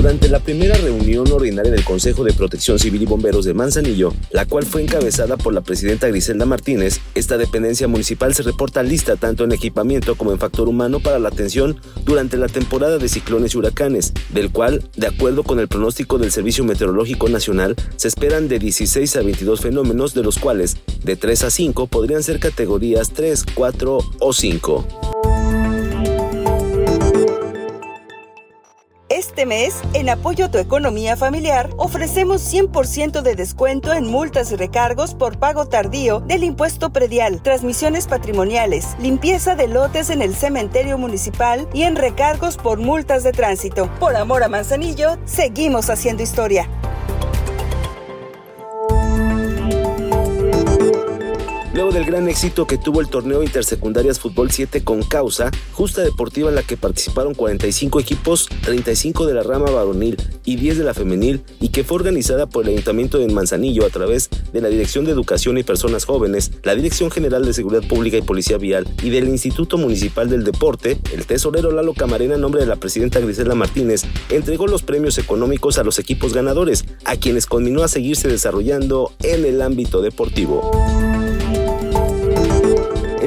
Durante la primera reunión ordinaria del Consejo de Protección Civil y Bomberos de Manzanillo, la cual fue encabezada por la presidenta Griselda Martínez, esta dependencia municipal se reporta lista tanto en equipamiento como en factor humano para la atención durante la temporada de ciclones y huracanes, del cual, de acuerdo con el pronóstico del Servicio Meteorológico Nacional, se esperan de 16 a 22 fenómenos, de los cuales de 3 a 5 podrían ser categorías 3, 4 o 5. Este mes, en apoyo a tu economía familiar, ofrecemos 100% de descuento en multas y recargos por pago tardío del impuesto predial, transmisiones patrimoniales, limpieza de lotes en el cementerio municipal y en recargos por multas de tránsito. Por amor a Manzanillo, seguimos haciendo historia. Del gran éxito que tuvo el torneo Intersecundarias Fútbol 7 con causa, justa deportiva en la que participaron 45 equipos, 35 de la rama varonil y 10 de la femenil, y que fue organizada por el Ayuntamiento de Manzanillo a través de la Dirección de Educación y Personas Jóvenes, la Dirección General de Seguridad Pública y Policía Vial y del Instituto Municipal del Deporte, el tesorero Lalo Camarena, en nombre de la presidenta Grisela Martínez, entregó los premios económicos a los equipos ganadores, a quienes continuó a seguirse desarrollando en el ámbito deportivo.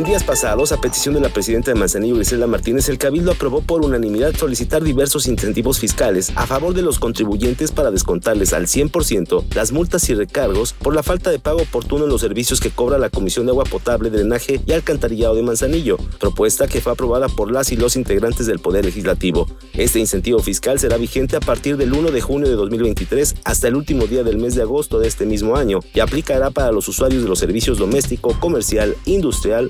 En días pasados, a petición de la presidenta de Manzanillo, Griselda Martínez, el Cabildo aprobó por unanimidad solicitar diversos incentivos fiscales a favor de los contribuyentes para descontarles al 100% las multas y recargos por la falta de pago oportuno en los servicios que cobra la Comisión de Agua Potable, Drenaje y Alcantarillado de Manzanillo, propuesta que fue aprobada por las y los integrantes del Poder Legislativo. Este incentivo fiscal será vigente a partir del 1 de junio de 2023 hasta el último día del mes de agosto de este mismo año y aplicará para los usuarios de los servicios doméstico, comercial, industrial